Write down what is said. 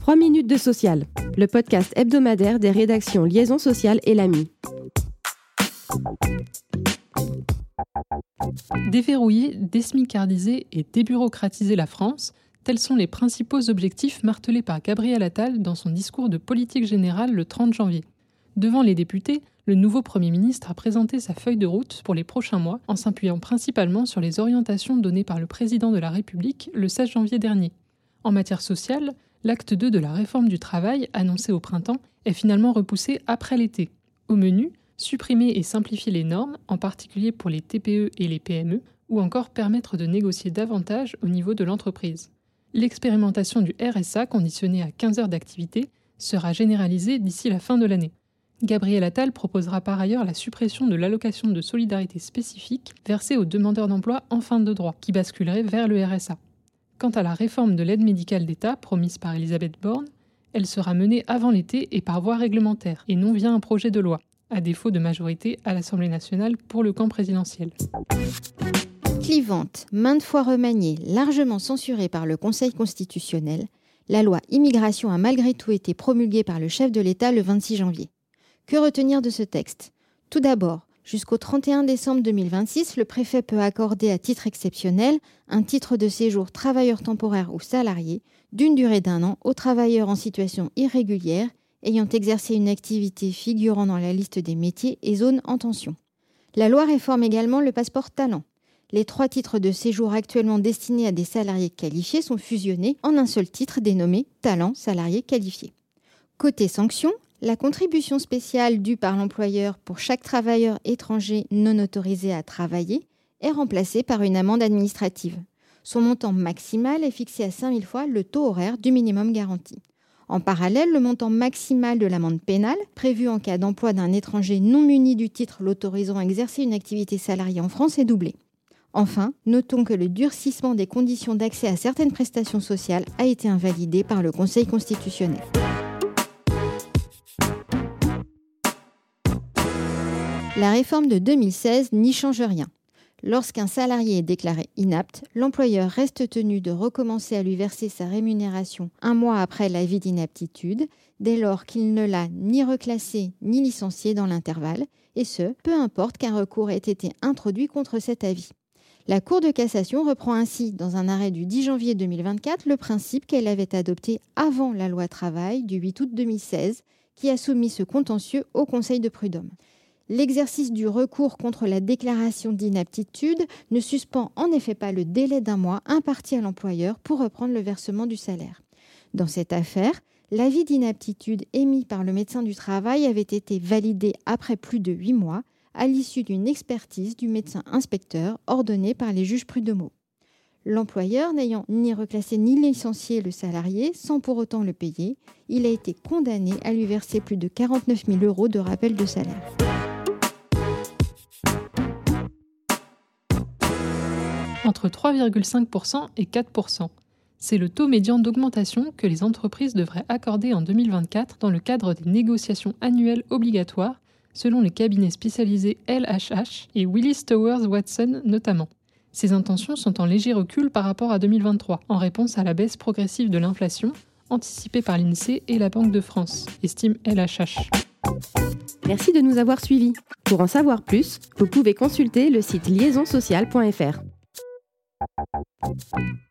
3 minutes de social, le podcast hebdomadaire des rédactions Liaison sociale et l'AMI. Déverrouiller, désmicardiser et débureaucratiser la France, tels sont les principaux objectifs martelés par Gabriel Attal dans son discours de politique générale le 30 janvier. Devant les députés, le nouveau Premier ministre a présenté sa feuille de route pour les prochains mois en s'appuyant principalement sur les orientations données par le président de la République le 16 janvier dernier. En matière sociale, l'acte 2 de la réforme du travail, annoncé au printemps, est finalement repoussé après l'été. Au menu, supprimer et simplifier les normes, en particulier pour les TPE et les PME, ou encore permettre de négocier davantage au niveau de l'entreprise. L'expérimentation du RSA conditionnée à 15 heures d'activité sera généralisée d'ici la fin de l'année. Gabriel Attal proposera par ailleurs la suppression de l'allocation de solidarité spécifique versée aux demandeurs d'emploi en fin de droit, qui basculerait vers le RSA. Quant à la réforme de l'aide médicale d'État promise par Elisabeth Borne, elle sera menée avant l'été et par voie réglementaire, et non via un projet de loi, à défaut de majorité à l'Assemblée nationale pour le camp présidentiel. Clivante, maintes fois remaniée, largement censurée par le Conseil constitutionnel, la loi immigration a malgré tout été promulguée par le chef de l'État le 26 janvier. Que retenir de ce texte? Tout d'abord, jusqu'au 31 décembre 2026, le préfet peut accorder à titre exceptionnel un titre de séjour travailleur temporaire ou salarié d'une durée d'un an aux travailleurs en situation irrégulière ayant exercé une activité figurant dans la liste des métiers et zones en tension. La loi réforme également le passeport talent. Les trois titres de séjour actuellement destinés à des salariés qualifiés sont fusionnés en un seul titre dénommé Talent salarié qualifié. Côté sanctions, la contribution spéciale due par l'employeur pour chaque travailleur étranger non autorisé à travailler est remplacée par une amende administrative. Son montant maximal est fixé à 5000 fois le taux horaire du minimum garanti. En parallèle, le montant maximal de l'amende pénale, prévu en cas d'emploi d'un étranger non muni du titre l'autorisant à exercer une activité salariée en France, est doublé. Enfin, notons que le durcissement des conditions d'accès à certaines prestations sociales a été invalidé par le Conseil constitutionnel. La réforme de 2016 n'y change rien. Lorsqu'un salarié est déclaré inapte, l'employeur reste tenu de recommencer à lui verser sa rémunération un mois après l'avis d'inaptitude, dès lors qu'il ne l'a ni reclassé ni licencié dans l'intervalle, et ce, peu importe qu'un recours ait été introduit contre cet avis. La Cour de cassation reprend ainsi, dans un arrêt du 10 janvier 2024, le principe qu'elle avait adopté avant la loi travail du 8 août 2016, qui a soumis ce contentieux au Conseil de prud'homme. L'exercice du recours contre la déclaration d'inaptitude ne suspend en effet pas le délai d'un mois imparti à l'employeur pour reprendre le versement du salaire. Dans cette affaire, l'avis d'inaptitude émis par le médecin du travail avait été validé après plus de huit mois à l'issue d'une expertise du médecin inspecteur ordonnée par les juges prud'homaux. L'employeur n'ayant ni reclassé ni licencié le salarié sans pour autant le payer, il a été condamné à lui verser plus de 49 000 euros de rappel de salaire. Entre 3,5% et 4%. C'est le taux médian d'augmentation que les entreprises devraient accorder en 2024 dans le cadre des négociations annuelles obligatoires selon les cabinets spécialisés LHH et Willis Towers Watson notamment. Ces intentions sont en léger recul par rapport à 2023, en réponse à la baisse progressive de l'inflation anticipée par l'INSEE et la Banque de France, estime LHH. Merci de nous avoir suivis. Pour en savoir plus, vous pouvez consulter le site liaisonsocial.fr. Thank you.